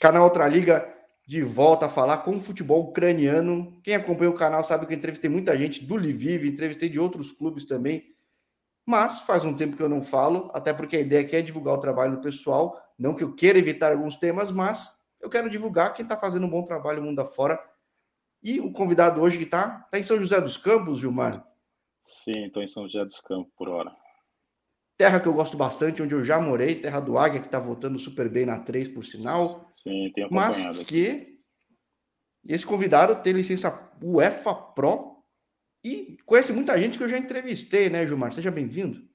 Canal Outra Liga de volta a falar com o futebol ucraniano. Quem acompanha o canal sabe que eu entrevistei muita gente do Lviv, entrevistei de outros clubes também. Mas faz um tempo que eu não falo, até porque a ideia aqui é divulgar o trabalho do pessoal. Não que eu queira evitar alguns temas, mas eu quero divulgar quem está fazendo um bom trabalho mundo afora. E o convidado hoje que está, está em São José dos Campos, Gilmar? Sim, estou em São José dos Campos por hora. Terra que eu gosto bastante, onde eu já morei, terra do Águia, que está voltando super bem na 3, por sinal. Sim, tenho acompanhado. Mas que esse convidado tem licença UEFA Pro e conhece muita gente que eu já entrevistei, né, Gilmar? Seja bem-vindo.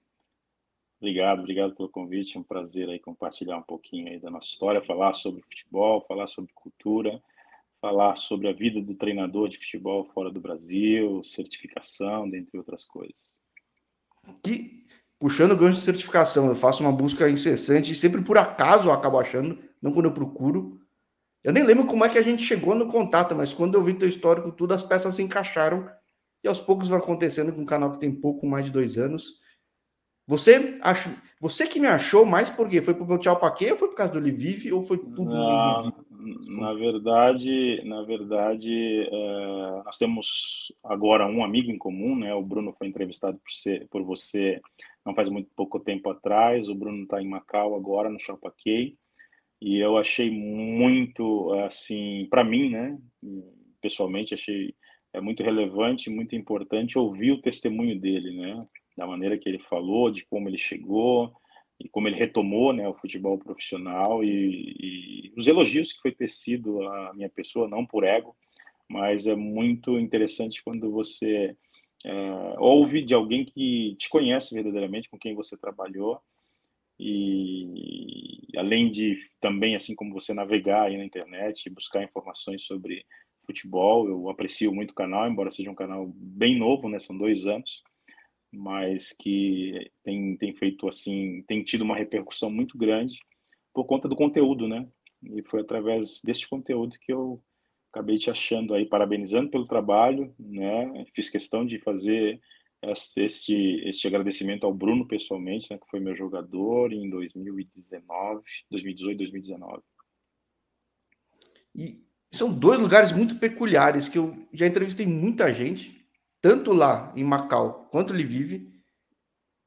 Obrigado, obrigado pelo convite. É um prazer aí compartilhar um pouquinho aí da nossa história, falar sobre futebol, falar sobre cultura, falar sobre a vida do treinador de futebol fora do Brasil, certificação, dentre outras coisas. Que puxando o gancho de certificação, eu faço uma busca incessante e sempre por acaso eu acabo achando, não quando eu procuro. Eu nem lembro como é que a gente chegou no contato, mas quando eu vi teu histórico, tudo as peças se encaixaram e aos poucos vai acontecendo com um canal que tem pouco mais de dois anos. Você acha, você que me achou mais por quê? Foi pro tchau quê? ou foi por causa do Livive ou foi tudo na, na verdade, na verdade, é, nós temos agora um amigo em comum, né? O Bruno foi entrevistado por, ser, por você não faz muito pouco tempo atrás. O Bruno está em Macau agora, no Chapaquei. E eu achei muito, assim, para mim, né? Pessoalmente, achei é muito relevante, muito importante ouvir o testemunho dele, né? Da maneira que ele falou, de como ele chegou e como ele retomou, né, o futebol profissional e, e os elogios que foi tecido à minha pessoa, não por ego, mas é muito interessante quando você é, ouve de alguém que te conhece verdadeiramente, com quem você trabalhou, e além de também, assim como você navegar aí na internet e buscar informações sobre futebol, eu aprecio muito o canal, embora seja um canal bem novo, né, são dois anos, mas que tem, tem feito assim, tem tido uma repercussão muito grande por conta do conteúdo, né, e foi através deste conteúdo que eu acabei te achando aí, parabenizando pelo trabalho, né? Fiz questão de fazer este, este agradecimento ao Bruno pessoalmente, né, que foi meu jogador em 2019, 2018, 2019. E são dois lugares muito peculiares que eu já entrevistei muita gente, tanto lá em Macau quanto ele vive.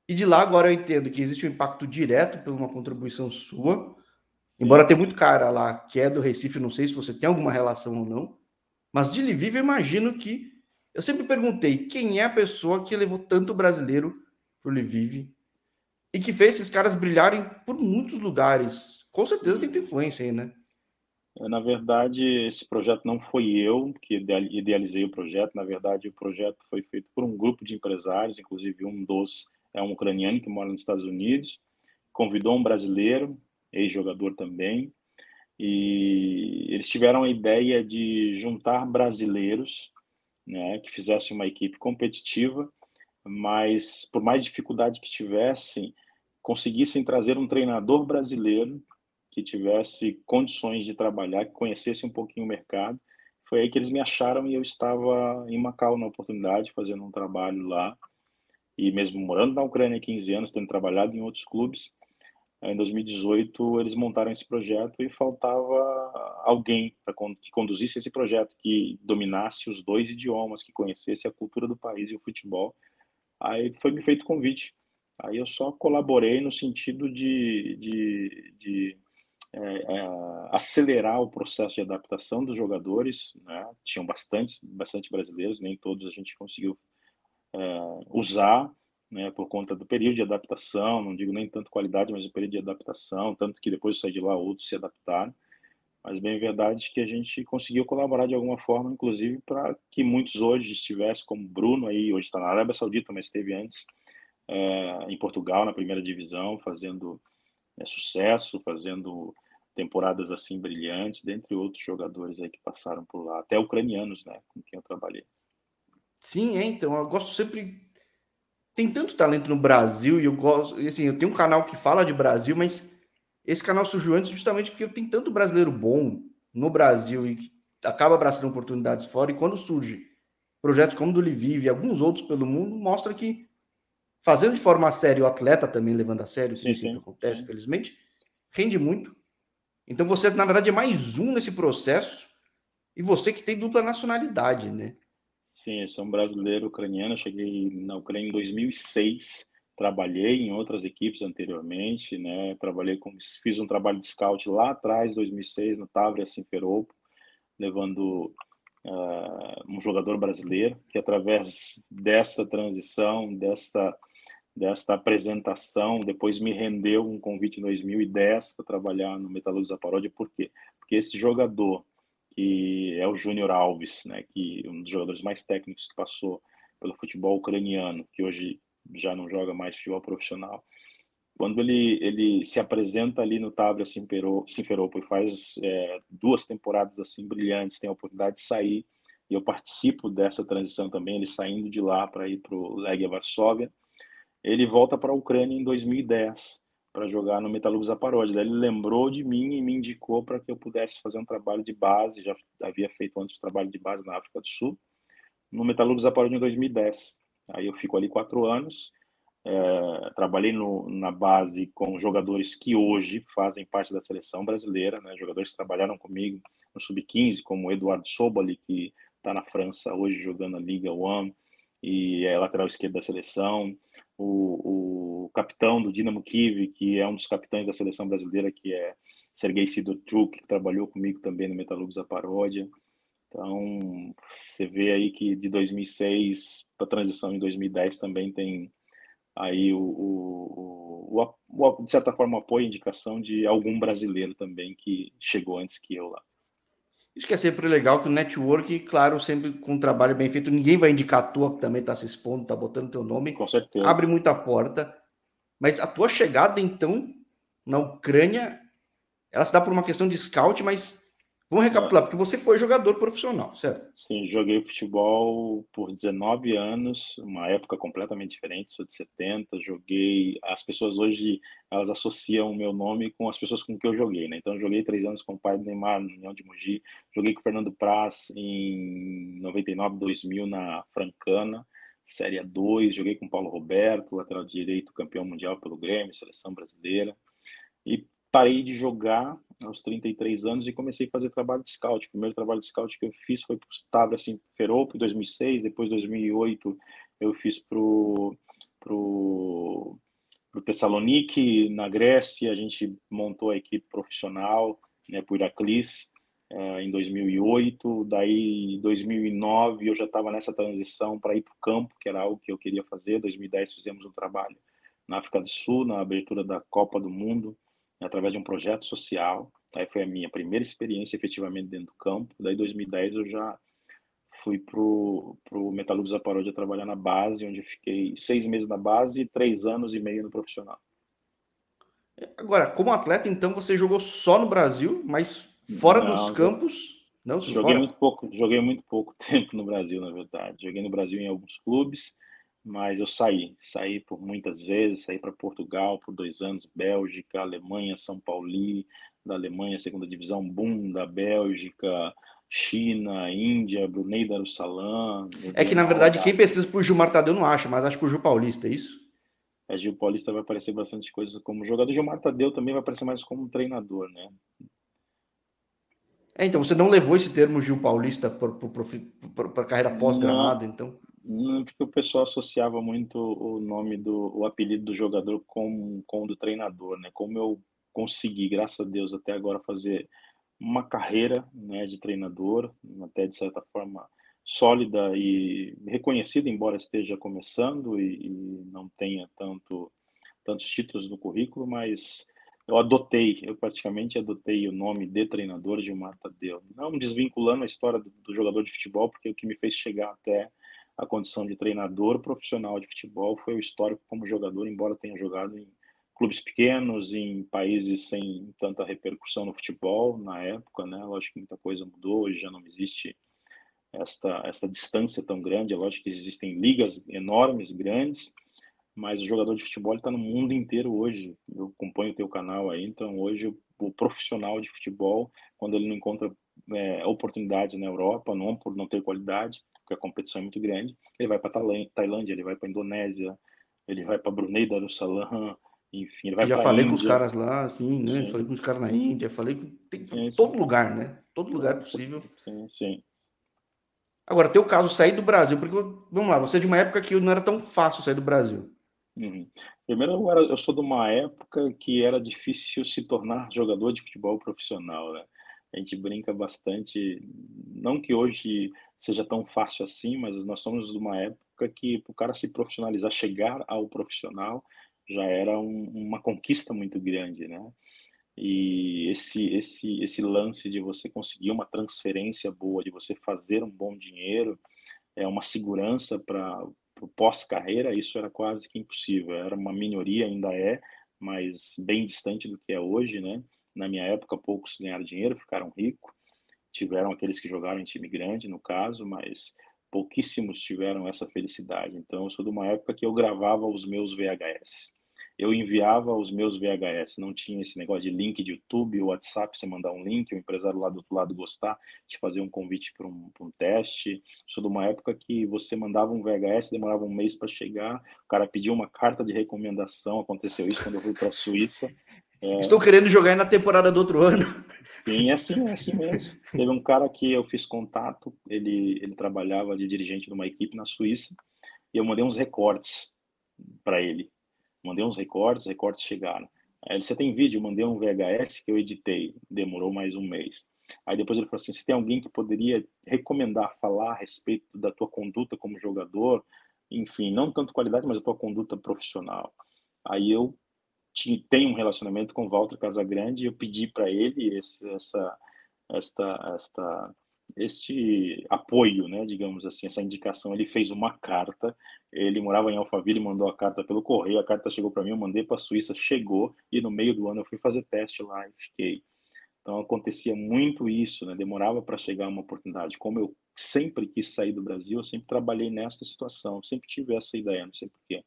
E de lá agora eu entendo que existe um impacto direto por uma contribuição sua, Embora tenha muito cara lá que é do Recife, não sei se você tem alguma relação ou não, mas de Lviv eu imagino que. Eu sempre perguntei quem é a pessoa que levou tanto brasileiro para o Lviv e que fez esses caras brilharem por muitos lugares. Com certeza tem influência aí, né? É, na verdade, esse projeto não foi eu que idealizei o projeto. Na verdade, o projeto foi feito por um grupo de empresários, inclusive um dos é um ucraniano que mora nos Estados Unidos, convidou um brasileiro ex-jogador também, e eles tiveram a ideia de juntar brasileiros, né, que fizessem uma equipe competitiva, mas por mais dificuldade que tivessem, conseguissem trazer um treinador brasileiro que tivesse condições de trabalhar, que conhecesse um pouquinho o mercado. Foi aí que eles me acharam e eu estava em Macau na oportunidade, fazendo um trabalho lá, e mesmo morando na Ucrânia há 15 anos, tendo trabalhado em outros clubes, em 2018 eles montaram esse projeto e faltava alguém que conduzisse esse projeto, que dominasse os dois idiomas, que conhecesse a cultura do país e o futebol. Aí foi me feito convite. Aí eu só colaborei no sentido de, de, de é, é, acelerar o processo de adaptação dos jogadores. Né? Tinham bastante, bastante brasileiros, nem todos a gente conseguiu é, usar né, por conta do período de adaptação, não digo nem tanto qualidade, mas o período de adaptação, tanto que depois de sair de lá outros se adaptaram. Mas bem verdade que a gente conseguiu colaborar de alguma forma, inclusive para que muitos hoje estivessem, como Bruno aí, hoje está na Arábia Saudita, mas esteve antes é, em Portugal, na primeira divisão, fazendo é, sucesso, fazendo temporadas assim brilhantes, dentre outros jogadores aí que passaram por lá, até ucranianos, né, com quem eu trabalhei. Sim, é, então, eu gosto sempre tem tanto talento no Brasil e eu gosto. Assim, eu tenho um canal que fala de Brasil, mas esse canal surgiu antes justamente porque tem tanto brasileiro bom no Brasil e acaba abraçando oportunidades fora. E quando surge projetos como o do Livive e alguns outros pelo mundo, mostra que fazendo de forma séria o atleta também levando a sério, sim, sempre acontece, sim. felizmente, rende muito. Então você, na verdade, é mais um nesse processo e você que tem dupla nacionalidade, né? Sim, eu sou um brasileiro ucraniano. cheguei na Ucrânia em 2006. Trabalhei em outras equipes anteriormente, né? Trabalhei com, fiz um trabalho de scout lá atrás, 2006, no Tavria Simferopol, levando uh, um jogador brasileiro que através dessa transição, dessa desta apresentação, depois me rendeu um convite em 2010 para trabalhar no Metalúrgico Zaparódia, por quê? Porque esse jogador, que é o Júnior Alves, né, que um dos jogadores mais técnicos que passou pelo futebol ucraniano, que hoje já não joga mais futebol profissional, quando ele, ele se apresenta ali no Tabra Simferopol e faz é, duas temporadas assim brilhantes, tem a oportunidade de sair, e eu participo dessa transição também, ele saindo de lá para ir para o Legia Varsóvia, ele volta para a Ucrânia em 2010 para jogar no Metalurgs Zaporozhye. Daí ele lembrou de mim e me indicou para que eu pudesse fazer um trabalho de base, já havia feito antes o trabalho de base na África do Sul, no Metalurgs Zaporozhye em 2010. Aí eu fico ali quatro anos, é, trabalhei no, na base com jogadores que hoje fazem parte da seleção brasileira, né, jogadores que trabalharam comigo no Sub-15, como Eduardo Sobali, que está na França hoje jogando a Liga One, e é lateral esquerdo da seleção, o, o capitão do Dinamo Kiev, que é um dos capitães da seleção brasileira, que é Sergei Sidorchuk, que trabalhou comigo também no Metalurgo Zaparódia. Então, você vê aí que de 2006 para a transição em 2010 também tem aí o, o, o, o, de certa forma, apoio e indicação de algum brasileiro também que chegou antes que eu lá. Isso que é sempre legal, que o network, claro, sempre com um trabalho bem feito, ninguém vai indicar a tua, que também está se expondo, está botando teu nome. Com certeza. Abre muita porta. Mas a tua chegada, então, na Ucrânia, ela se dá por uma questão de scout, mas Vamos recapitular, porque você foi jogador profissional, certo? Sim, joguei futebol por 19 anos, uma época completamente diferente, sou de 70, joguei... As pessoas hoje, elas associam o meu nome com as pessoas com que eu joguei, né? Então, joguei três anos com o pai do Neymar, no União de Mogi, joguei com o Fernando Praz em 99, 2000 na Francana, Série 2, joguei com o Paulo Roberto, lateral direito, campeão mundial pelo Grêmio, seleção brasileira, e parei de jogar aos 33 anos e comecei a fazer trabalho de scout. O primeiro trabalho de scout que eu fiz foi para o Tabra assim, em 2006, depois 2008 eu fiz para o Thessaloniki, na Grécia, a gente montou a equipe profissional né, para o Iraclis uh, em 2008, daí em 2009 eu já estava nessa transição para ir para o campo, que era algo que eu queria fazer, 2010 fizemos um trabalho na África do Sul, na abertura da Copa do Mundo, através de um projeto social. Aí foi a minha primeira experiência efetivamente dentro do campo. Daí, em 2010, eu já fui para o Metalurgs Zaparódia trabalhar na base, onde fiquei seis meses na base e três anos e meio no profissional. Agora, como atleta, então, você jogou só no Brasil, mas fora não, dos campos... Não, joguei fora? muito pouco, joguei muito pouco tempo no Brasil, na verdade. Joguei no Brasil em alguns clubes, mas eu saí, saí por muitas vezes, saí para Portugal por dois anos, Bélgica, Alemanha, São Paulo, da Alemanha, segunda divisão, Boom, da Bélgica, China, Índia, Brunei Darussalam. É que, na verdade, quem pesquisa por Gilmar Tadeu não acha, mas acho que o Gil Paulista, é isso? É, Gil Paulista vai aparecer bastante coisa como jogador. Gilmar Tadeu também vai aparecer mais como treinador, né? É, então você não levou esse termo Gil Paulista para a carreira pós-gramado, então? Porque o pessoal associava muito o nome do o apelido do jogador com, com o do treinador, né? Como eu consegui, graças a Deus, até agora fazer uma carreira né, de treinador, até de certa forma sólida e reconhecida, embora esteja começando e, e não tenha tanto tantos títulos no currículo, mas eu adotei, eu praticamente adotei o nome de treinador de Marta Tadeu, não desvinculando a história do, do jogador de futebol, porque o que me fez chegar até a condição de treinador profissional de futebol foi o histórico como jogador, embora tenha jogado em clubes pequenos, em países sem tanta repercussão no futebol na época, né? Lógico que muita coisa mudou, hoje já não existe esta, esta distância tão grande. É lógico que existem ligas enormes, grandes, mas o jogador de futebol está no mundo inteiro hoje. Eu acompanho o teu canal aí, então hoje o profissional de futebol, quando ele não encontra é, oportunidades na Europa, não por não ter qualidade, porque a competição é muito grande, ele vai para Tailândia, ele vai para Indonésia, ele vai para Brunei Darussalam, Enfim, ele vai Já falei Índia. com os caras lá, assim, né? Sim. Falei com os caras na Índia, falei com tem, sim, todo sim. lugar, né? Todo lugar possível. Sim, sim. Agora, teu caso, sair do Brasil, porque, vamos lá, você é de uma época que não era tão fácil sair do Brasil. Uhum. Primeiro, eu, era, eu, sou de uma época que era difícil se tornar jogador de futebol profissional, né? A gente brinca bastante, não que hoje seja tão fácil assim, mas nós somos de uma época que o cara se profissionalizar, chegar ao profissional, já era um, uma conquista muito grande, né? E esse, esse, esse lance de você conseguir uma transferência boa, de você fazer um bom dinheiro, é uma segurança para o pós-carreira, isso era quase que impossível. Era uma minoria, ainda é, mas bem distante do que é hoje, né? Na minha época, poucos ganharam dinheiro, ficaram ricos. Tiveram aqueles que jogaram em time grande, no caso, mas pouquíssimos tiveram essa felicidade. Então, eu sou de uma época que eu gravava os meus VHS eu enviava os meus VHS, não tinha esse negócio de link de YouTube, WhatsApp, você mandar um link, o empresário lá do outro lado gostar, te fazer um convite para um, um, teste. Sou de uma época que você mandava um VHS, demorava um mês para chegar, o cara pediu uma carta de recomendação, aconteceu isso quando eu fui para a Suíça. É... Estou querendo jogar na temporada do outro ano. Sim, é assim, é assim mesmo. Teve um cara que eu fiz contato, ele, ele trabalhava de dirigente de uma equipe na Suíça, e eu mandei uns recortes para ele mandei uns recortes, os recortes chegaram. Aí você tem vídeo, mandei um VHS que eu editei, demorou mais um mês. Aí depois ele falou assim, se tem alguém que poderia recomendar, falar a respeito da tua conduta como jogador, enfim, não tanto qualidade, mas a tua conduta profissional. Aí eu tenho um relacionamento com o Walter Casagrande e eu pedi para ele esse, essa, esta, esta este apoio, né, digamos assim, essa indicação. Ele fez uma carta, ele morava em Alphaville, mandou a carta pelo correio, a carta chegou para mim, eu mandei para a Suíça, chegou, e no meio do ano eu fui fazer teste lá e fiquei. Então acontecia muito isso, né? demorava para chegar uma oportunidade. Como eu sempre quis sair do Brasil, eu sempre trabalhei nessa situação, sempre tive essa ideia, não sei porquê,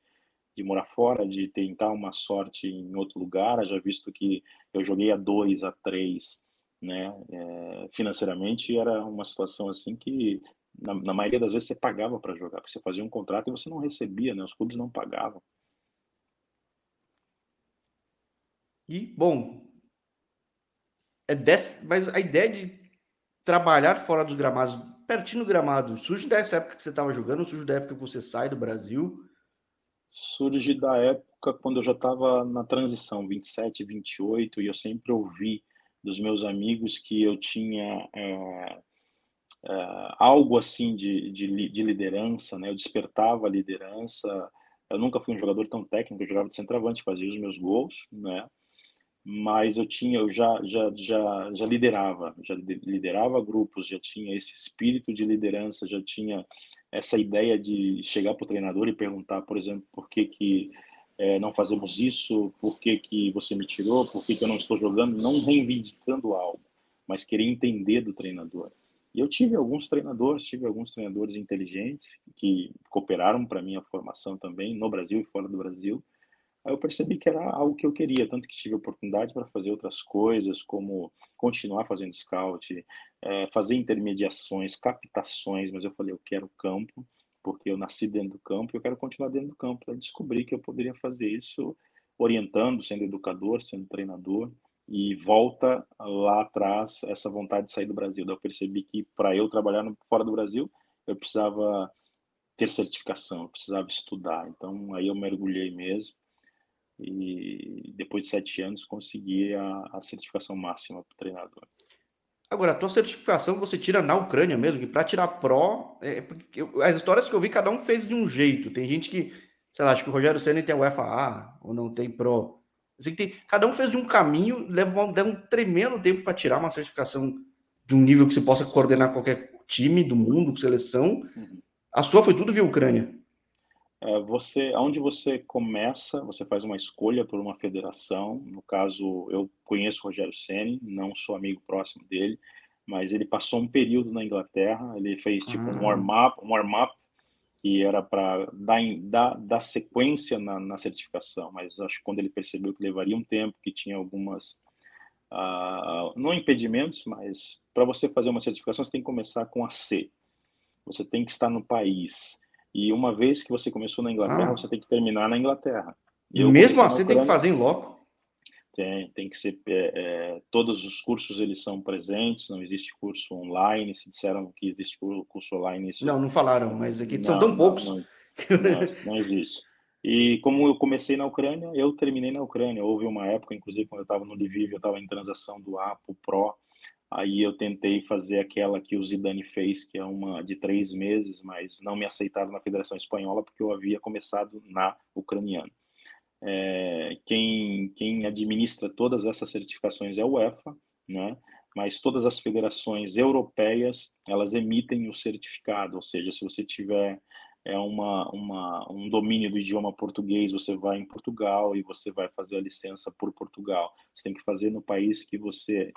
de morar fora, de tentar uma sorte em outro lugar, já visto que eu joguei a dois, a três, né? É, financeiramente era uma situação assim que na, na maioria das vezes você pagava para jogar, porque você fazia um contrato e você não recebia, né? Os clubes não pagavam. E bom, é desse, mas a ideia de trabalhar fora dos gramados, pertinho do gramado, surge dessa época que você estava jogando, surge da época que você sai do Brasil? Surge da época quando eu já estava na transição, 27, 28, e eu sempre ouvi dos meus amigos que eu tinha é, é, algo assim de, de, de, liderança, né? Eu despertava a liderança. Eu nunca fui um jogador tão técnico, eu jogava de centroavante, fazia os meus gols, né? Mas eu tinha, eu já, já, já, já liderava, já liderava grupos, já tinha esse espírito de liderança, já tinha essa ideia de chegar para o treinador e perguntar, por exemplo, por que que é, não fazemos isso, por que, que você me tirou, por que, que eu não estou jogando, não reivindicando algo, mas querer entender do treinador. E eu tive alguns treinadores, tive alguns treinadores inteligentes que cooperaram para minha formação também, no Brasil e fora do Brasil. Aí eu percebi que era algo que eu queria, tanto que tive oportunidade para fazer outras coisas, como continuar fazendo scout, é, fazer intermediações, captações, mas eu falei, eu quero campo, porque eu nasci dentro do campo e eu quero continuar dentro do campo. Eu descobri que eu poderia fazer isso orientando, sendo educador, sendo treinador, e volta lá atrás essa vontade de sair do Brasil. Daí eu percebi que para eu trabalhar fora do Brasil, eu precisava ter certificação, eu precisava estudar. Então aí eu mergulhei mesmo e depois de sete anos consegui a, a certificação máxima para treinador. Agora, a tua certificação você tira na Ucrânia mesmo, que para tirar Pro, é, eu, as histórias que eu vi, cada um fez de um jeito. Tem gente que, sei lá, acho que o Rogério Senna tem a UEFA ou não tem Pro. Assim, tem, cada um fez de um caminho, leva, um, leva um tremendo tempo para tirar uma certificação de um nível que você possa coordenar qualquer time do mundo, seleção. Uhum. A sua foi tudo via Ucrânia. É, você, aonde você começa, você faz uma escolha por uma federação. No caso, eu conheço o Rogério Ceni, não sou amigo próximo dele, mas ele passou um período na Inglaterra. Ele fez tipo ah. um warm-up, um warm-up que era para dar, dar, dar sequência na, na, certificação. Mas acho que quando ele percebeu que levaria um tempo, que tinha algumas uh, não impedimentos, mas para você fazer uma certificação você tem que começar com a C. Você tem que estar no país e uma vez que você começou na Inglaterra, ah. você tem que terminar na Inglaterra. Eu Mesmo assim, tem que fazer em loco? Tem, tem que ser. É, é, todos os cursos eles são presentes, não existe curso online. Se disseram que existe curso online. Isso... Não, não falaram, mas aqui não, são tão poucos. Não, não, não, não existe. E como eu comecei na Ucrânia, eu terminei na Ucrânia. Houve uma época, inclusive, quando eu estava no Lviv, eu estava em transação do A para o Pro. Aí eu tentei fazer aquela que o Zidane fez, que é uma de três meses, mas não me aceitaram na Federação Espanhola porque eu havia começado na ucraniana. É, quem, quem administra todas essas certificações é o UEFA, né? mas todas as federações europeias elas emitem o certificado, ou seja, se você tiver é uma, uma, um domínio do idioma português, você vai em Portugal e você vai fazer a licença por Portugal. Você tem que fazer no país que você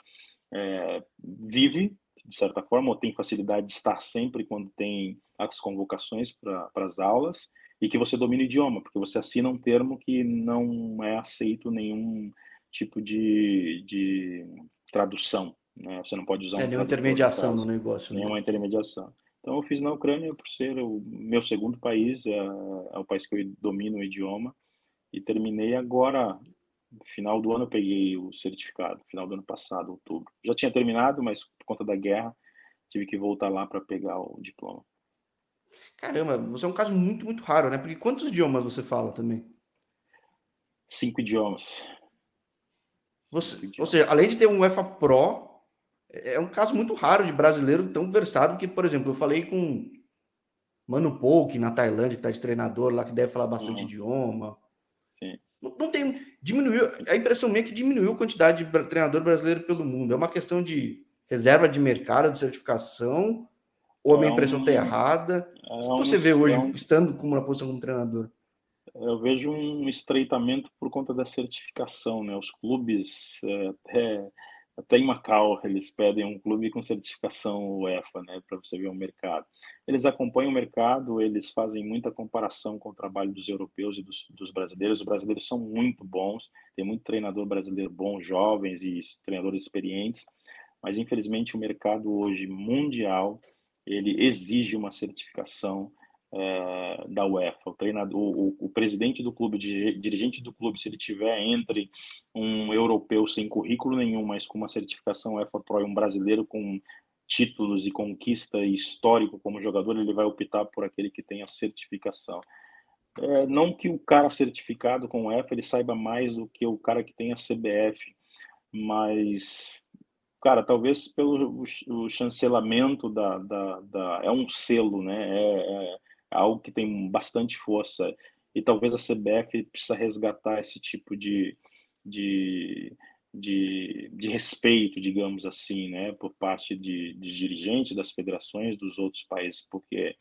é, vive, de certa forma, ou tem facilidade de estar sempre quando tem as convocações para as aulas, e que você domine o idioma, porque você assina um termo que não é aceito nenhum tipo de, de tradução. Né? Você não pode usar é, um nenhuma intermediação no negócio. Né? Nenhuma intermediação. Então, eu fiz na Ucrânia por ser o meu segundo país, é, é o país que eu domino o idioma, e terminei agora, no final do ano eu peguei o certificado, final do ano passado, outubro. Já tinha terminado, mas por conta da guerra tive que voltar lá para pegar o diploma. Caramba, você é um caso muito, muito raro, né? Porque quantos idiomas você fala também? Cinco idiomas. Você, Cinco idiomas. Ou seja, além de ter um UEFA Pro, é um caso muito raro de brasileiro tão versado que, por exemplo, eu falei com Mano Pouk na Tailândia, que está de treinador lá, que deve falar bastante uhum. idioma. Não, não, tem. Diminuiu. A impressão minha é que diminuiu a quantidade de treinador brasileiro pelo mundo. É uma questão de reserva de mercado, de certificação, ou a minha é impressão está um, errada? É o que você vê hoje, um, estando com uma posição como treinador? Eu vejo um estreitamento por conta da certificação, né? Os clubes, é, até até em Macau, eles pedem um clube com certificação UEFA, né, para você ver o mercado. Eles acompanham o mercado, eles fazem muita comparação com o trabalho dos europeus e dos, dos brasileiros. Os brasileiros são muito bons, tem muito treinador brasileiro bom, jovens e treinadores experientes, mas infelizmente o mercado hoje mundial ele exige uma certificação é, da UEFA. O treinador, o, o, presidente do clube, dirigente do clube, se ele tiver entre um europeu sem currículo nenhum, mas com uma certificação UEFA Pro e um brasileiro com títulos e conquista histórico como jogador, ele vai optar por aquele que tem a certificação. É, não que o cara certificado com o EFA ele saiba mais do que o cara que tem a CBF, mas cara, talvez pelo o, chancelamento da, da, da, é um selo, né? É, é, algo que tem bastante força e talvez a CBF precisa resgatar esse tipo de, de, de, de respeito, digamos assim, né, por parte de, de dirigentes das federações dos outros países, porque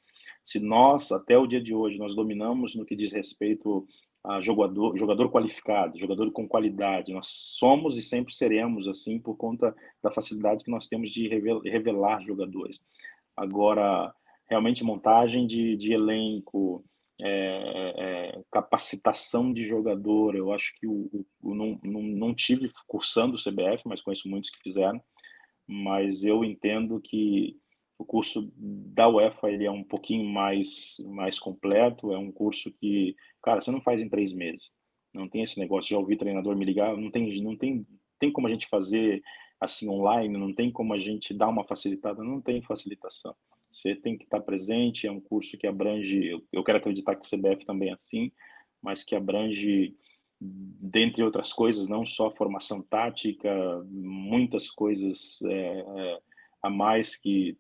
se nós, até o dia de hoje, nós dominamos no que diz respeito a jogador, jogador qualificado, jogador com qualidade. Nós somos e sempre seremos assim por conta da facilidade que nós temos de revelar jogadores. Agora, realmente montagem de, de elenco, é, é, capacitação de jogador. Eu acho que o, o, o não, não, não, tive cursando o CBF, mas conheço muitos que fizeram. Mas eu entendo que o curso da UEFA ele é um pouquinho mais, mais completo. É um curso que, cara, você não faz em três meses. Não tem esse negócio. Já ouvi treinador me ligar. Não tem, não tem, tem como a gente fazer assim online. Não tem como a gente dar uma facilitada. Não tem facilitação você tem que estar presente, é um curso que abrange, eu quero acreditar que o CBF também é assim, mas que abrange, dentre outras coisas, não só formação tática, muitas coisas é, é, a mais que,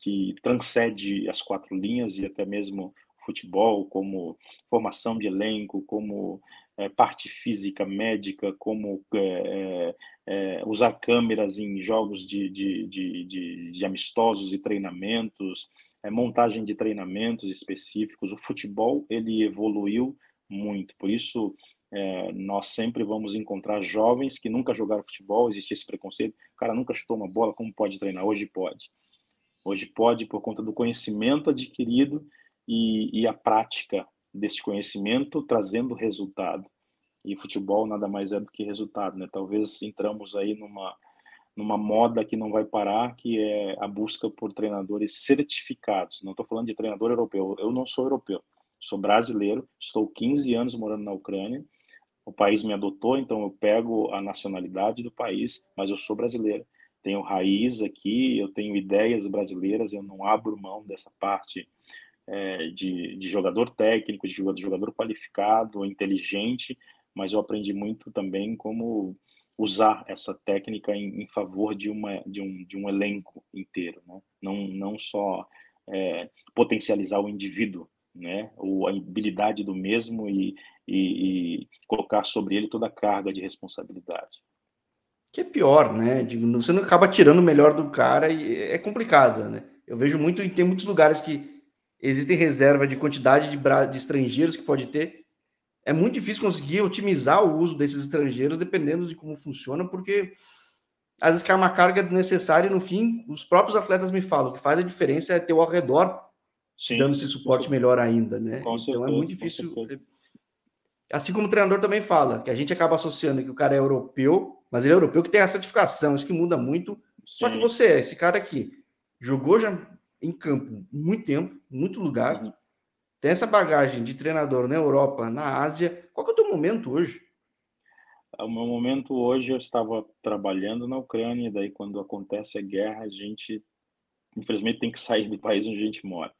que transcende as quatro linhas e até mesmo futebol, como formação de elenco, como é, parte física, médica, como é, é, é, usar câmeras em jogos de, de, de, de, de amistosos e treinamentos, é, montagem de treinamentos específicos. O futebol ele evoluiu muito, por isso é, nós sempre vamos encontrar jovens que nunca jogaram futebol, existe esse preconceito, o cara nunca chutou uma bola, como pode treinar? Hoje pode. Hoje pode por conta do conhecimento adquirido e, e a prática deste conhecimento trazendo resultado. E futebol nada mais é do que resultado, né? Talvez entramos aí numa numa moda que não vai parar, que é a busca por treinadores certificados. Não estou falando de treinador europeu. Eu não sou europeu. Sou brasileiro, estou 15 anos morando na Ucrânia o país me adotou, então eu pego a nacionalidade do país, mas eu sou brasileiro. Tenho raiz aqui, eu tenho ideias brasileiras, eu não abro mão dessa parte é, de, de, jogador técnico, de jogador, qualificado, inteligente, mas eu aprendi muito também como usar essa técnica em, em favor de, uma, de, um, de um elenco inteiro, né? não, não só é, potencializar o indivíduo, né? ou a habilidade do mesmo e, e, e, colocar sobre ele toda a carga de responsabilidade. Que é pior, né? Você não acaba tirando o melhor do cara e é complicado, né? Eu vejo muito, tem muitos lugares que existem reserva de quantidade de, de estrangeiros que pode ter é muito difícil conseguir otimizar o uso desses estrangeiros dependendo de como funciona, porque às vezes cai uma carga desnecessária e no fim os próprios atletas me falam que faz a diferença é ter o ao redor Sim, dando esse suporte melhor ainda, né? Com então certeza, é muito difícil. Assim como o treinador também fala, que a gente acaba associando que o cara é europeu, mas ele é europeu que tem a certificação, isso que muda muito. Sim. Só que você, esse cara aqui, jogou já em campo muito tempo, muito lugar, uhum tem essa bagagem de treinador na Europa, na Ásia. Qual é o teu momento hoje? O meu momento hoje, eu estava trabalhando na Ucrânia, daí quando acontece a guerra, a gente, infelizmente, tem que sair do país onde a gente mora.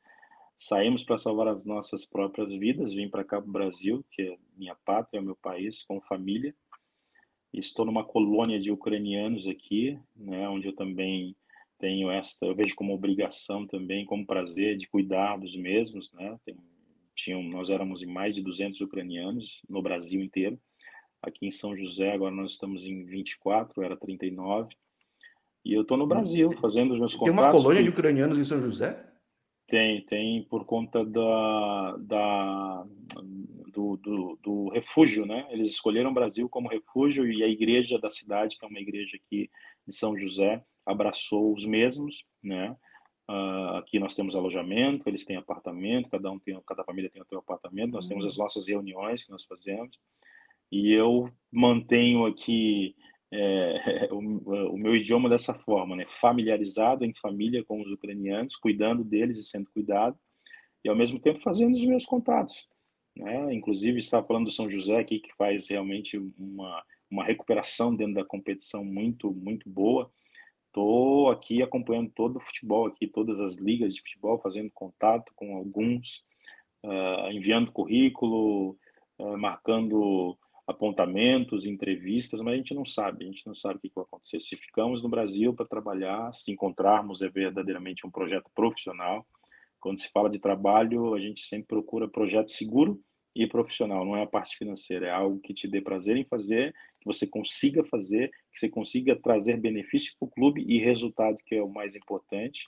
Saímos para salvar as nossas próprias vidas, vim para cá para o Brasil, que é minha pátria, é meu país, com família. Estou numa colônia de ucranianos aqui, né, onde eu também tenho esta, eu vejo como obrigação também, como prazer de cuidar dos mesmos, né? Tem, tinham, nós éramos em mais de 200 ucranianos no Brasil inteiro. Aqui em São José, agora nós estamos em 24, era 39. E eu estou no Brasil fazendo os meus tem contatos. Tem uma colônia de ucranianos em São José? Tem, tem por conta da, da do, do, do, refúgio, né? Eles escolheram o Brasil como refúgio e a igreja da cidade, que é uma igreja aqui de São José, abraçou os mesmos, né? Uh, aqui nós temos alojamento, eles têm apartamento, cada um tem, cada família tem o seu apartamento. Nós uhum. temos as nossas reuniões que nós fazemos e eu mantenho aqui é, o, o, meu idioma dessa forma, né? Familiarizado em família com os ucranianos, cuidando deles e sendo cuidado e ao mesmo tempo fazendo os meus contatos, né? Inclusive está falando do São José aqui que faz realmente uma uma recuperação dentro da competição muito muito boa Estou aqui acompanhando todo o futebol aqui, todas as ligas de futebol, fazendo contato com alguns, uh, enviando currículo, uh, marcando apontamentos, entrevistas, mas a gente não sabe, a gente não sabe o que vai acontecer. Se ficamos no Brasil para trabalhar, se encontrarmos é verdadeiramente um projeto profissional. Quando se fala de trabalho, a gente sempre procura projeto seguro e profissional, não é a parte financeira, é algo que te dê prazer em fazer, que você consiga fazer, que você consiga trazer benefício para o clube e resultado, que é o mais importante,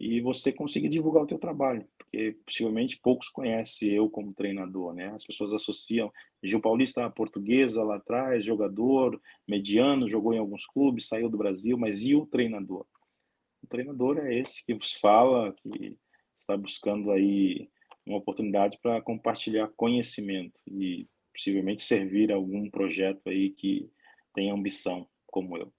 e você consiga divulgar o teu trabalho, porque possivelmente poucos conhecem eu como treinador, né? As pessoas associam Gil Paulista portuguesa lá atrás, jogador mediano, jogou em alguns clubes, saiu do Brasil, mas e o treinador? O treinador é esse que vos fala, que está buscando aí uma oportunidade para compartilhar conhecimento e possivelmente servir a algum projeto aí que tenha ambição como eu.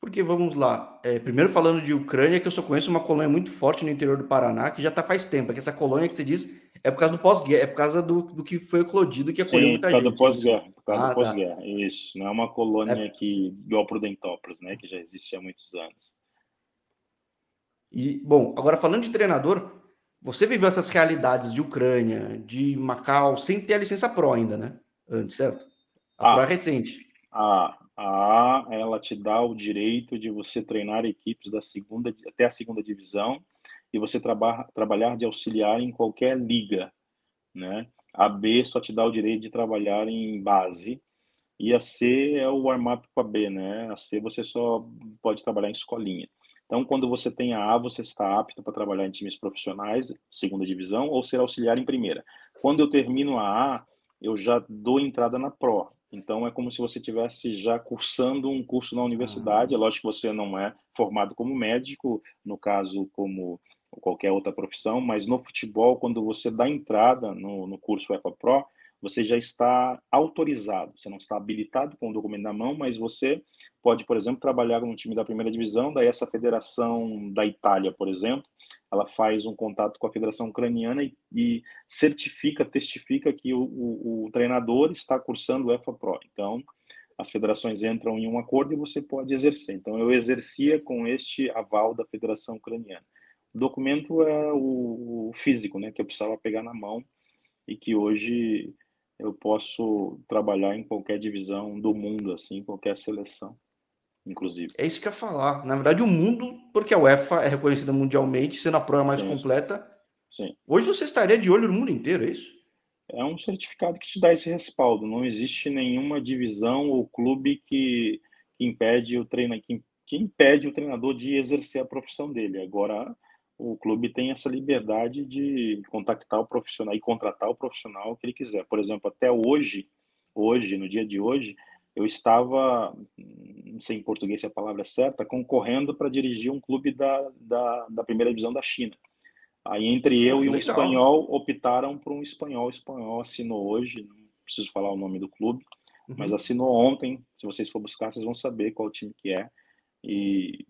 Porque vamos lá, é, primeiro falando de Ucrânia, que eu só conheço uma colônia muito forte no interior do Paraná, que já está faz tempo, é que essa colônia que você diz é por causa do pós-guerra, é por causa do, do que foi eclodido que acolheu Sim, muita gente. Do pós-guerra, por causa ah, do tá. pós-guerra, tá. isso. Não é uma colônia é. que igual Prudentópolis, né, que já existe há muitos anos. E, bom, agora falando de treinador, você viveu essas realidades de Ucrânia, de Macau, sem ter a licença Pro ainda, né? Antes, certo? A ah, Pro é recente. A, a ela te dá o direito de você treinar equipes da segunda até a segunda divisão e você traba, trabalhar de auxiliar em qualquer liga, né? A B só te dá o direito de trabalhar em base e a C é o warm-up com a B, né? A C você só pode trabalhar em escolinha. Então, quando você tem a A, você está apto para trabalhar em times profissionais, segunda divisão, ou ser auxiliar em primeira. Quando eu termino a A, eu já dou entrada na Pro. Então, é como se você tivesse já cursando um curso na universidade. É lógico que você não é formado como médico, no caso, como qualquer outra profissão, mas no futebol, quando você dá entrada no, no curso UEFA Pro, você já está autorizado. Você não está habilitado com o documento na mão, mas você pode, por exemplo, trabalhar no time da primeira divisão, daí essa federação da Itália, por exemplo, ela faz um contato com a federação ucraniana e, e certifica, testifica que o, o, o, treinador está cursando o EFA Pro. Então, as federações entram em um acordo e você pode exercer. Então, eu exercia com este aval da federação ucraniana. O documento é o, o físico, né, que eu precisava pegar na mão e que hoje eu posso trabalhar em qualquer divisão do mundo, assim, qualquer seleção, inclusive. É isso que eu ia falar. Na verdade, o mundo, porque a UEFA é reconhecida mundialmente, sendo a prova mais Sim. completa. Sim. Hoje você estaria de olho no mundo inteiro, é isso? É um certificado que te dá esse respaldo. Não existe nenhuma divisão ou clube que, que impede o treino, que, que impede o treinador de exercer a profissão dele. Agora, o clube tem essa liberdade de contactar o profissional e contratar o profissional que ele quiser. Por exemplo, até hoje, hoje, no dia de hoje, eu estava, não sei em português se a palavra é certa, concorrendo para dirigir um clube da, da, da, primeira divisão da China. Aí entre eu e um legal. espanhol optaram por um espanhol. O espanhol assinou hoje, não preciso falar o nome do clube, uhum. mas assinou ontem. Se vocês for buscar, vocês vão saber qual time que é. E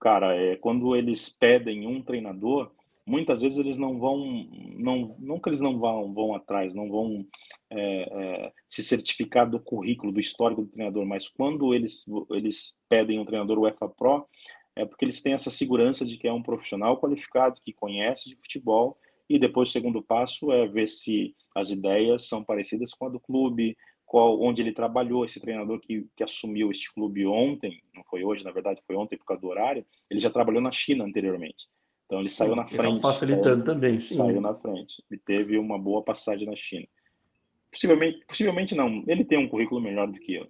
cara, é, quando eles pedem um treinador, muitas vezes eles não vão, não, que eles não vão, vão atrás, não vão é, é, se certificar do currículo, do histórico do treinador, mas quando eles, eles pedem um treinador UEFA Pro, é porque eles têm essa segurança de que é um profissional qualificado, que conhece de futebol, e depois o segundo passo é ver se as ideias são parecidas com a do clube, qual, onde ele trabalhou, esse treinador que, que assumiu este clube ontem, não foi hoje, na verdade foi ontem por causa do horário, ele já trabalhou na China anteriormente. Então ele saiu na frente. Facilitando saiu, também, sim. Saiu na frente. Ele teve uma boa passagem na China. Possivelmente, possivelmente não, ele tem um currículo melhor do que eu.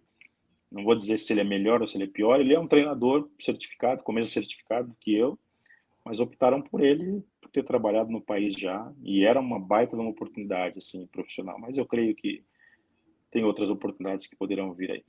Não vou dizer se ele é melhor ou se ele é pior, ele é um treinador certificado, com o mesmo certificado do que eu, mas optaram por ele por ter trabalhado no país já, e era uma baita de uma oportunidade assim profissional, mas eu creio que tem outras oportunidades que poderão vir aí.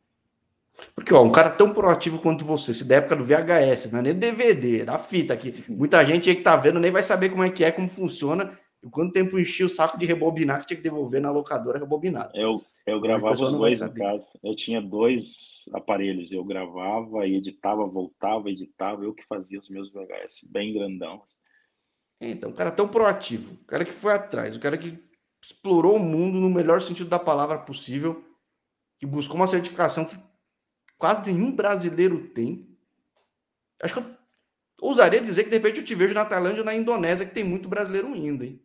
Porque, ó, um cara tão proativo quanto você, se da época do VHS, não é nem DVD, da fita aqui. Muita gente aí que tá vendo nem vai saber como é que é, como funciona, e quanto tempo enchia o saco de rebobinar que tinha que devolver na locadora rebobinado. Eu, eu gravava os dois em casa. Eu tinha dois aparelhos, eu gravava, editava, voltava, editava, eu que fazia os meus VHS, bem grandão. Então, um cara tão proativo, o cara que foi atrás, o cara que explorou o mundo no melhor sentido da palavra possível, que buscou uma certificação que quase nenhum brasileiro tem. Acho que eu ousaria dizer que de repente eu te vejo na Tailândia ou na Indonésia, que tem muito brasileiro indo, hein?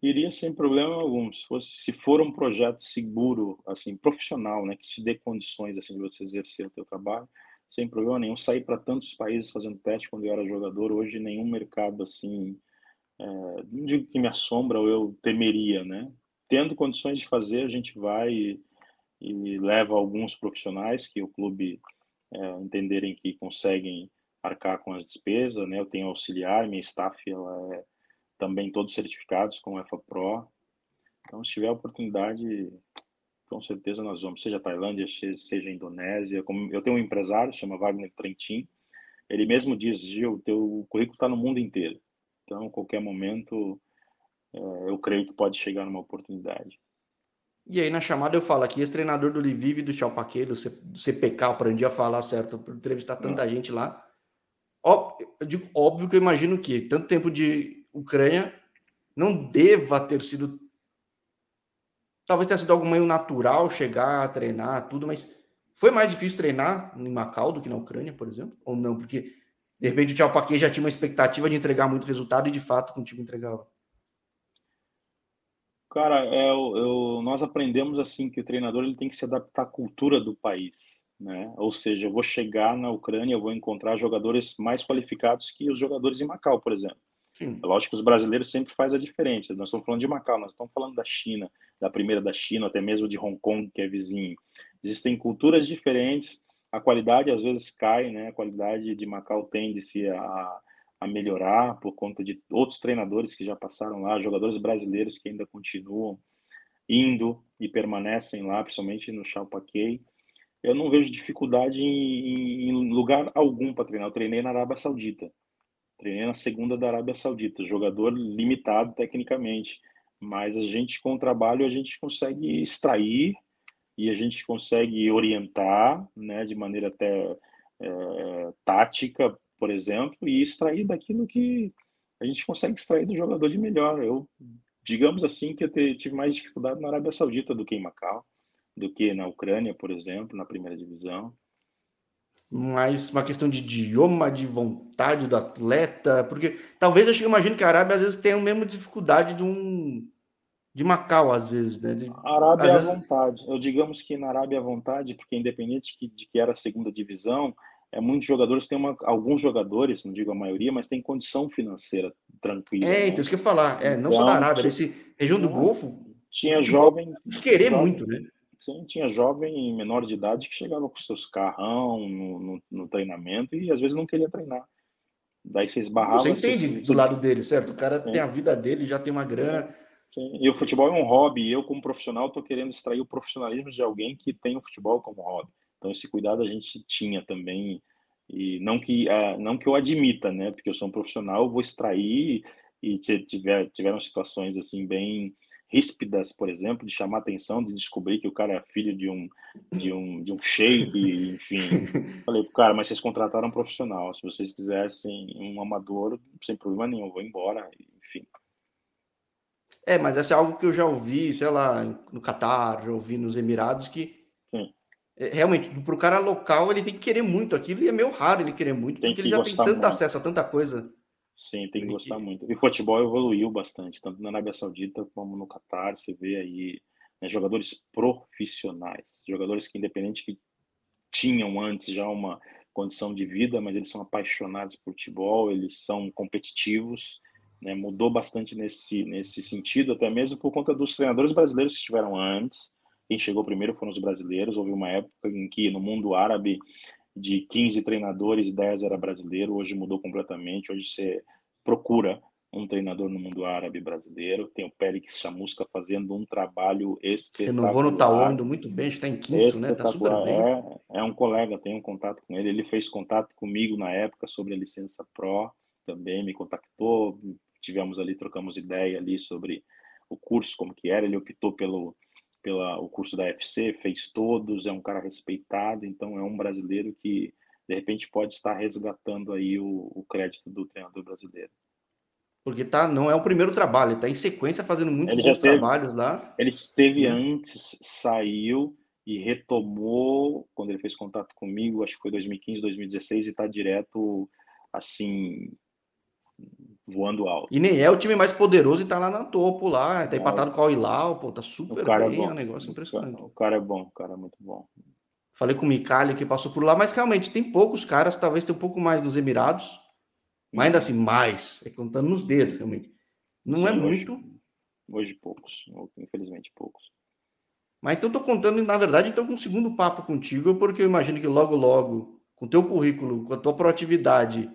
Iria sem problema algum. Se, fosse, se for um projeto seguro, assim, profissional, né, que te dê condições assim de você exercer o teu trabalho, sem problema nenhum. Sair para tantos países fazendo teste quando eu era jogador, hoje nenhum mercado assim é, não digo que me assombra ou eu temeria, né? Tendo condições de fazer, a gente vai e, e leva alguns profissionais que o clube é, entenderem que conseguem arcar com as despesas, né? Eu tenho auxiliar, minha staff ela é também todos certificados com EFA Pro. Então, se tiver oportunidade, com certeza nós vamos, seja Tailândia, seja Indonésia. Como eu tenho um empresário, chama Wagner Trentin. Ele mesmo diz, Gil, teu currículo está no mundo inteiro. Então, qualquer momento, é, eu creio que pode chegar numa oportunidade. E aí, na chamada, eu falo aqui, esse treinador do Lviv, do Chalpaquet, do, CPK, aprendi a falar certo, para entrevistar tanta Não. gente lá. Ó, eu digo, óbvio que eu imagino que tanto tempo de Ucrânia não deva ter sido. Talvez tenha sido algo meio natural chegar, treinar, tudo, mas foi mais difícil treinar em Macau do que na Ucrânia, por exemplo? Ou não? Porque de repente o Tchau Paquet já tinha uma expectativa de entregar muito resultado e de fato contigo entregava. Cara, é, eu, eu, nós aprendemos assim que o treinador ele tem que se adaptar à cultura do país, né? Ou seja, eu vou chegar na Ucrânia, eu vou encontrar jogadores mais qualificados que os jogadores em Macau, por exemplo. Sim. É lógico que os brasileiros sempre fazem a diferença. Nós estamos falando de Macau, nós estamos falando da China, da primeira da China, até mesmo de Hong Kong, que é vizinho. Existem culturas diferentes, a qualidade às vezes cai, né? A qualidade de Macau tende-se a, a melhorar por conta de outros treinadores que já passaram lá, jogadores brasileiros que ainda continuam indo e permanecem lá, principalmente no Chalpaquei. Eu não vejo dificuldade em, em lugar algum para treinar. Eu treinei na Arábia Saudita. Treinei na segunda da Arábia Saudita. Jogador limitado tecnicamente, mas a gente com o trabalho a gente consegue extrair e a gente consegue orientar, né, de maneira até é, tática, por exemplo, e extrair daquilo que a gente consegue extrair do jogador de melhor. Eu, digamos assim, que eu tive mais dificuldade na Arábia Saudita do que em Macau, do que na Ucrânia, por exemplo, na primeira divisão. Mais uma questão de idioma, de vontade do atleta, porque talvez eu imagino que a Arábia às vezes tenha a mesma dificuldade de um de Macau, às vezes, né? De, Arábia à vezes... vontade. Eu digamos que na Arábia à vontade, porque independente de que era a segunda divisão, é, muitos jogadores têm uma, alguns jogadores, não digo a maioria, mas tem condição financeira tranquila. É, né? então isso que eu ia falar. É, não então, só da Arábia, tinha, esse região do Golfo. Tinha jovem. Querer jovem, muito, né? Sim, tinha jovem menor de idade que chegava com seus carrão no, no, no treinamento e às vezes não queria treinar. Daí você esbarrava. Você entende do lado dele, certo? O cara é. tem a vida dele, já tem uma grana. Sim. E o futebol é um hobby, eu, como profissional, estou querendo extrair o profissionalismo de alguém que tem o futebol como hobby. Então, esse cuidado a gente tinha também e não que, não que eu admita, né? Porque eu sou um profissional, eu vou extrair e tiver, tiveram situações assim bem ríspidas, por exemplo, de chamar atenção, de descobrir que o cara é filho de um de um de um sheik, enfim. Falei pro cara, mas vocês contrataram um profissional. Se vocês quisessem um amador, sem problema nenhum, vou embora, enfim. É, mas essa é algo que eu já ouvi, sei lá, no Catar, já ouvi nos Emirados que é, realmente, para o cara local, ele tem que querer muito aquilo, e é meio raro ele querer muito, tem porque ele já tem tanto muito. acesso a tanta coisa. Sim, tem que gostar que... muito. E o futebol evoluiu bastante, tanto na Arábia Saudita como no Catar, você vê aí né, jogadores profissionais, jogadores que, independente que tinham antes já uma condição de vida, mas eles são apaixonados por futebol, eles são competitivos, né, mudou bastante nesse, nesse sentido, até mesmo por conta dos treinadores brasileiros que estiveram antes, quem chegou primeiro foram os brasileiros. Houve uma época em que no mundo árabe de 15 treinadores, 10 era brasileiro. Hoje mudou completamente. Hoje você procura um treinador no mundo árabe brasileiro. Tem o Périx Chamusca fazendo um trabalho espetacular. Renovou no Tauan, indo muito bem, está em quinto, né? Tá super bem. É, é um colega, tenho um contato com ele. Ele fez contato comigo na época sobre a licença Pro, também me contactou. Tivemos ali, trocamos ideia ali sobre o curso, como que era. Ele optou pelo pela o curso da FC, fez todos, é um cara respeitado, então é um brasileiro que de repente pode estar resgatando aí o, o crédito do treinador brasileiro. Porque tá, não é o primeiro trabalho, ele está em sequência fazendo muitos bons teve, trabalhos lá. Ele esteve hum. antes, saiu e retomou quando ele fez contato comigo, acho que foi 2015, 2016 e está direto assim voando alto. E nem é o time mais poderoso e tá lá na topo lá, tá empatado com o Hilal, pô, tá super o cara é bem, é, bom. é um negócio impressionante. O cara é bom, o cara é muito bom. Falei com o Micali que passou por lá, mas realmente tem poucos caras, talvez tem um pouco mais nos Emirados, mas ainda assim, mais, é contando nos dedos, realmente. Não Sim, é hoje, muito. Hoje poucos, infelizmente poucos. Mas então tô contando, na verdade, então com um segundo papo contigo, porque eu imagino que logo, logo, com teu currículo, com a tua proatividade,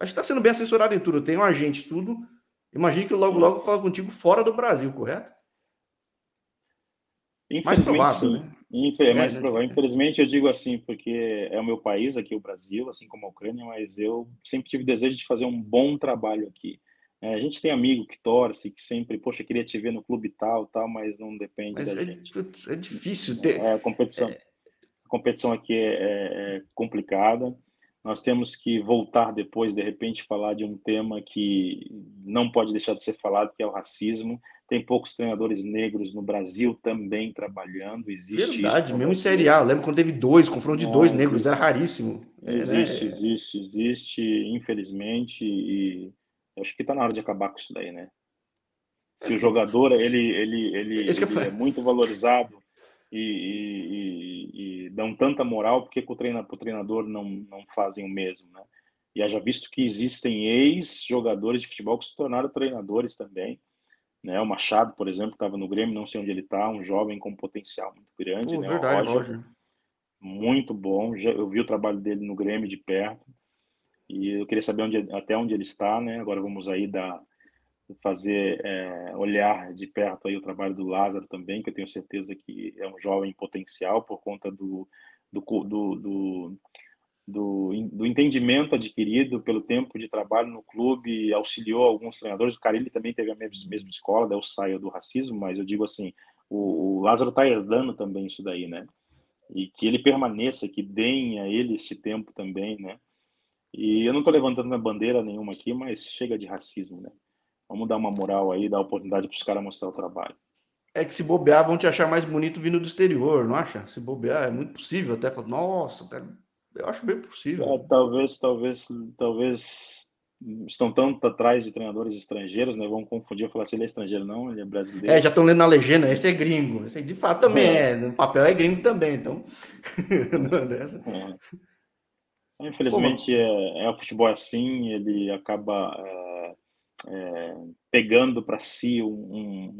Acho que está sendo bem assessorado em tudo. Tem um agente, tudo. Imagine que logo, logo fala contigo fora do Brasil, correto? Infelizmente, mais provável, sim. Né? Infel é, mais né? provável. Infelizmente, eu digo assim, porque é o meu país aqui, o Brasil, assim como a Ucrânia, mas eu sempre tive desejo de fazer um bom trabalho aqui. É, a gente tem amigo que torce, que sempre, poxa, queria te ver no clube tal, tal, mas não depende mas da é, gente. É difícil ter. É, a competição, é... a competição aqui é, é, é complicada nós temos que voltar depois, de repente, falar de um tema que não pode deixar de ser falado, que é o racismo. Tem poucos treinadores negros no Brasil também trabalhando. Existe Verdade, mesmo em Série A. Eu lembro quando teve dois, confronto de dois negros, era raríssimo. Existe, é, né? existe, existe, infelizmente, e acho que está na hora de acabar com isso daí, né? Se o jogador ele, ele, ele, ele é muito valorizado e, e, e, dão tanta moral, porque o treinador, o treinador não, não fazem o mesmo, né? E haja visto que existem ex-jogadores de futebol que se tornaram treinadores também. Né? O Machado, por exemplo, estava no Grêmio, não sei onde ele está, um jovem com potencial muito grande. Pô, né? Verdade, Roger, Roger. Muito bom. Já, eu vi o trabalho dele no Grêmio de perto. E eu queria saber onde, até onde ele está, né? Agora vamos aí dar fazer é, olhar de perto aí o trabalho do Lázaro também, que eu tenho certeza que é um jovem potencial por conta do, do, do, do, do, do entendimento adquirido pelo tempo de trabalho no clube, auxiliou alguns treinadores. O Carilli também teve a mesma, mesma escola, daí eu saio do racismo, mas eu digo assim, o, o Lázaro está herdando também isso daí, né? E que ele permaneça, que deem a ele esse tempo também, né? E eu não estou levantando minha bandeira nenhuma aqui, mas chega de racismo, né? Vamos dar uma moral aí, dar oportunidade para os caras mostrar o trabalho. É que se bobear, vão te achar mais bonito vindo do exterior, não acha? Se bobear, é muito possível até. Falar, Nossa, cara, eu acho bem possível. É, talvez, talvez, talvez estão tanto atrás de treinadores estrangeiros, né? Vão confundir, falar se ele é estrangeiro, não, ele é brasileiro. É, já estão lendo na legenda, esse é gringo. Esse de fato também é. é. No papel é gringo também, então. é. Infelizmente, Pô, é, é, o futebol é assim, ele acaba é, pegando para si um, um,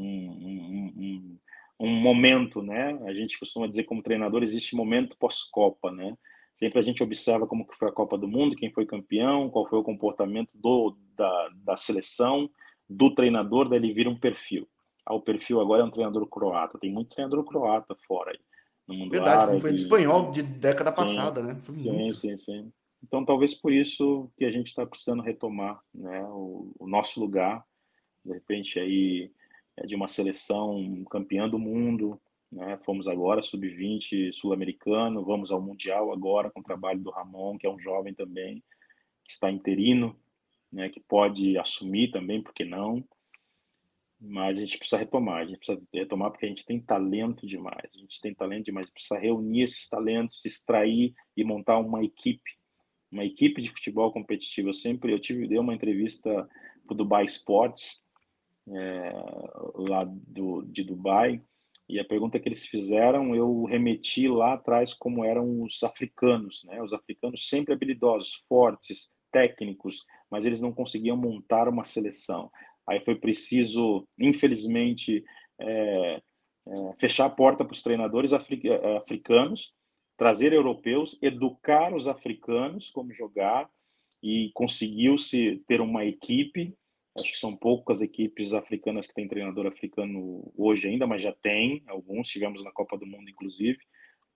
um, um, momento, né? A gente costuma dizer como treinador, existe momento pós-Copa, né? Sempre a gente observa como que foi a Copa do Mundo, quem foi campeão, qual foi o comportamento do, da, da seleção, do treinador, daí ele vira um perfil. Ah, o perfil agora é um treinador croata. Tem muito treinador croata fora aí. No mundo Verdade, árabe, foi de espanhol de década sim, passada, né? Foi sim, muito. sim, sim. Então, talvez por isso que a gente está precisando retomar né, o, o, nosso lugar, de repente, aí, é de uma seleção campeã do mundo, né? Fomos agora sub-20 sul-americano, vamos ao mundial agora com o trabalho do Ramon, que é um jovem também que está interino, né? Que pode assumir também, porque não? Mas a gente precisa retomar, a gente precisa retomar porque a gente tem talento demais, a gente tem talento demais, precisa reunir esses talentos, extrair e montar uma equipe, uma equipe de futebol competitivo. Eu sempre, eu tive, dei uma entrevista para o Dubai Sports, é, lá do, de Dubai, e a pergunta que eles fizeram, eu remeti lá atrás como eram os africanos, né? Os africanos sempre habilidosos, fortes, técnicos, mas eles não conseguiam montar uma seleção. Aí foi preciso, infelizmente, é, é, fechar a porta para os treinadores é, africanos, trazer europeus, educar os africanos como jogar e conseguiu-se ter uma equipe Acho que são poucas equipes africanas que têm treinador africano hoje ainda, mas já tem alguns, tivemos na Copa do Mundo, inclusive.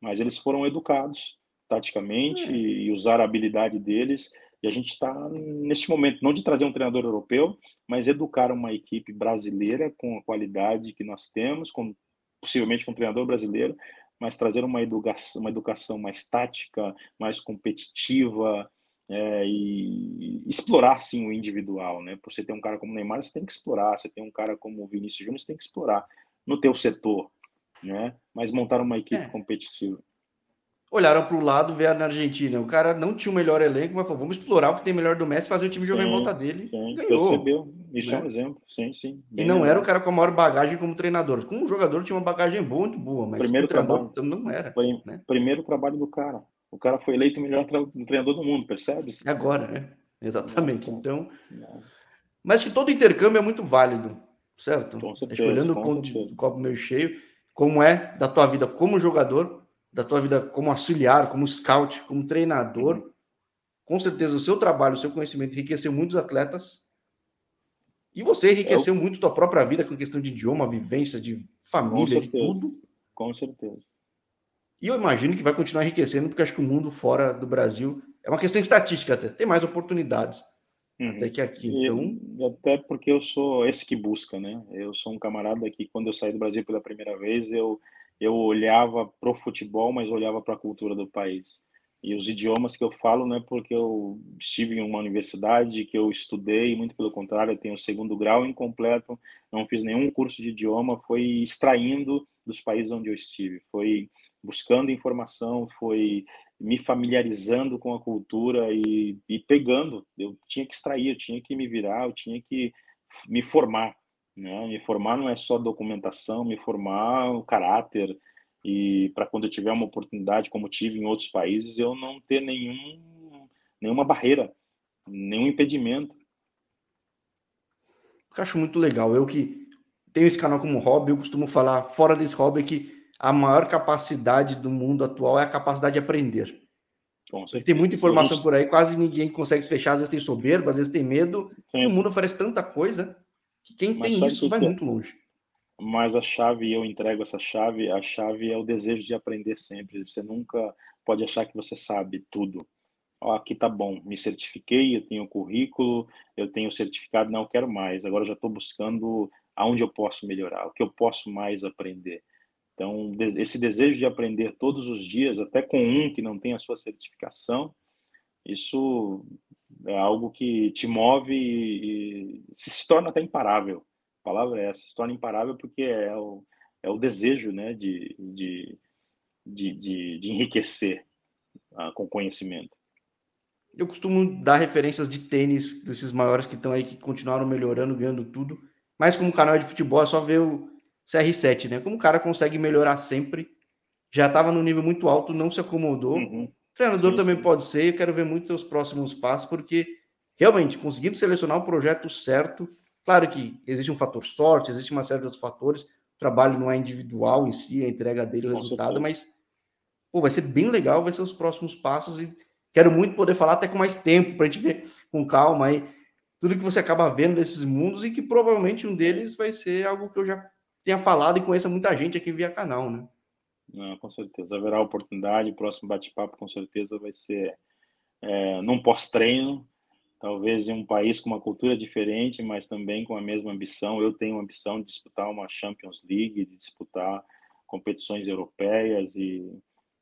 Mas eles foram educados taticamente é. e usaram a habilidade deles. E a gente está neste momento, não de trazer um treinador europeu, mas educar uma equipe brasileira com a qualidade que nós temos, com, possivelmente com um treinador brasileiro, mas trazer uma educação, uma educação mais tática, mais competitiva, é, e explorar sim o individual, né? Por você ter um cara como o Neymar, você tem que explorar. Você tem um cara como o Vinícius Júnior, você tem que explorar no teu setor, né? Mas montar uma equipe é. competitiva. Olharam para o lado, ver na Argentina. O cara não tinha o melhor elenco, mas falou, vamos explorar o que tem melhor do Messi, fazer o time jogar sim, em volta dele. Sim, ganhou. Percebeu. Isso né? é um exemplo. Sim, sim. E não era o cara com a maior bagagem como treinador. Como jogador tinha uma bagagem boa, muito boa, mas primeiro trabalho, não era. Né? Primeiro trabalho do cara. O cara foi eleito o melhor treinador do mundo, percebe? Agora, né? Exatamente. Então, mas que todo intercâmbio é muito válido, certo? Com certeza, Olhando o ponto do copo meio cheio, como é da tua vida como jogador, da tua vida como auxiliar, como scout, como treinador, uhum. com certeza o seu trabalho, o seu conhecimento enriqueceu muitos atletas. E você enriqueceu Eu... muito tua própria vida com questão de idioma, vivência, de família, de tudo. Com certeza. E eu imagino que vai continuar enriquecendo, porque acho que o mundo fora do Brasil é uma questão estatística até, tem mais oportunidades uhum. até que aqui. Então... até porque eu sou esse que busca, né? Eu sou um camarada que, quando eu saí do Brasil pela primeira vez, eu, eu olhava para o futebol, mas olhava para a cultura do país. E os idiomas que eu falo não é porque eu estive em uma universidade, que eu estudei, muito pelo contrário, eu tenho o segundo grau incompleto, não fiz nenhum curso de idioma, foi extraindo dos países onde eu estive, foi buscando informação, foi me familiarizando com a cultura e, e pegando. Eu tinha que extrair, eu tinha que me virar, eu tinha que me formar. Né? Me formar não é só documentação, me formar o caráter e para quando eu tiver uma oportunidade, como tive em outros países, eu não ter nenhum, nenhuma barreira, nenhum impedimento. Eu acho muito legal. Eu que tenho esse canal como hobby, eu costumo falar fora desse hobby que a maior capacidade do mundo atual é a capacidade de aprender. Tem muita informação por aí, quase ninguém consegue se fechar, às vezes tem soberba, às vezes tem medo, Sim. e o mundo oferece tanta coisa que quem Mas tem isso vai que... muito longe. Mas a chave, eu entrego essa chave, a chave é o desejo de aprender sempre. Você nunca pode achar que você sabe tudo. Aqui tá bom, me certifiquei, eu tenho currículo, eu tenho certificado, não quero mais. Agora já estou buscando aonde eu posso melhorar, o que eu posso mais aprender. Então, esse desejo de aprender todos os dias, até com um que não tem a sua certificação, isso é algo que te move e se torna até imparável. A palavra é essa, se torna imparável porque é o, é o desejo né, de, de, de, de, de enriquecer uh, com conhecimento. Eu costumo dar referências de tênis desses maiores que estão aí, que continuaram melhorando, ganhando tudo. Mas como canal de futebol, é só ver o CR7, né? Como o cara consegue melhorar sempre. Já estava no nível muito alto, não se acomodou. Uhum. Treinador sim, também pode ser. Eu quero ver muito os próximos passos, porque realmente conseguindo selecionar o projeto certo. Claro que existe um fator sorte, existe uma série de outros fatores. O trabalho não é individual em si, a entrega dele, o Com resultado, certeza. mas pô, vai ser bem legal, vai ser os próximos passos. E quero muito poder falar até com mais tempo para a gente ver com calma aí tudo que você acaba vendo desses mundos e que provavelmente um deles vai ser algo que eu já tenha falado e conheça muita gente aqui via canal, né? Não, com certeza. Haverá oportunidade. O próximo bate-papo, com certeza, vai ser é, num pós-treino, talvez em um país com uma cultura diferente, mas também com a mesma ambição. Eu tenho a ambição de disputar uma Champions League, de disputar competições europeias e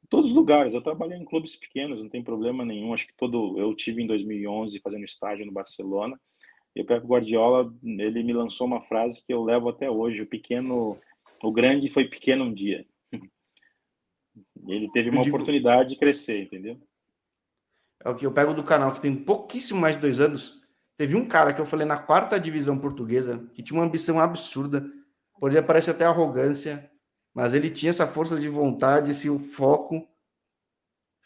todos os lugares. Eu trabalhei em clubes pequenos, não tem problema nenhum. Acho que todo eu tive em 2011 fazendo estágio no Barcelona. E o Pep Guardiola, ele me lançou uma frase que eu levo até hoje: o pequeno, o grande foi pequeno um dia. Ele teve uma digo, oportunidade de crescer, entendeu? É o que eu pego do canal, que tem pouquíssimo mais de dois anos. Teve um cara que eu falei na quarta divisão portuguesa, que tinha uma ambição absurda, poderia parecer até arrogância, mas ele tinha essa força de vontade, esse foco.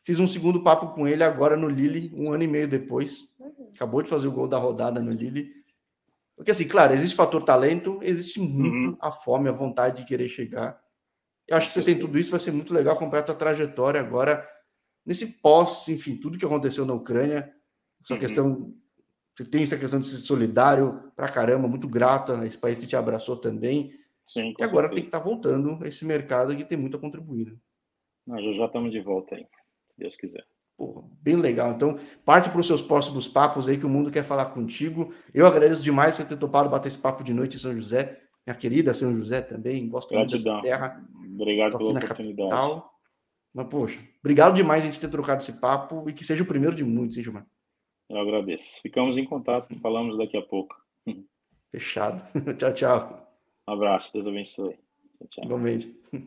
Fiz um segundo papo com ele agora no Lille, um ano e meio depois. Uhum. Acabou de fazer o gol da rodada no Lille. Porque, assim, claro, existe fator talento, existe muito uhum. a fome, a vontade de querer chegar. Eu acho que você tem tudo isso, vai ser muito legal acompanhar a tua trajetória agora, nesse pós, enfim, tudo que aconteceu na Ucrânia. Essa uhum. questão, você tem essa questão de ser solidário pra caramba, muito grato a esse país que te abraçou também. Sim, e agora certeza. tem que estar tá voltando esse mercado que tem muito a contribuir. Né? Nós já, já estamos de volta aí, se Deus quiser. Pô, bem legal. Então, parte para os seus próximos papos aí que o mundo quer falar contigo. Eu agradeço demais você ter topado bater esse papo de noite em São José, minha querida São José também. Gosto Gratidão. muito dessa terra. Obrigado pela oportunidade. Capital. Mas, poxa, obrigado demais a gente ter trocado esse papo e que seja o primeiro de muitos, hein, Gilmar? Eu agradeço. Ficamos em contato, falamos daqui a pouco. Fechado. tchau, tchau. Um abraço, Deus abençoe. Tchau. Igualmente.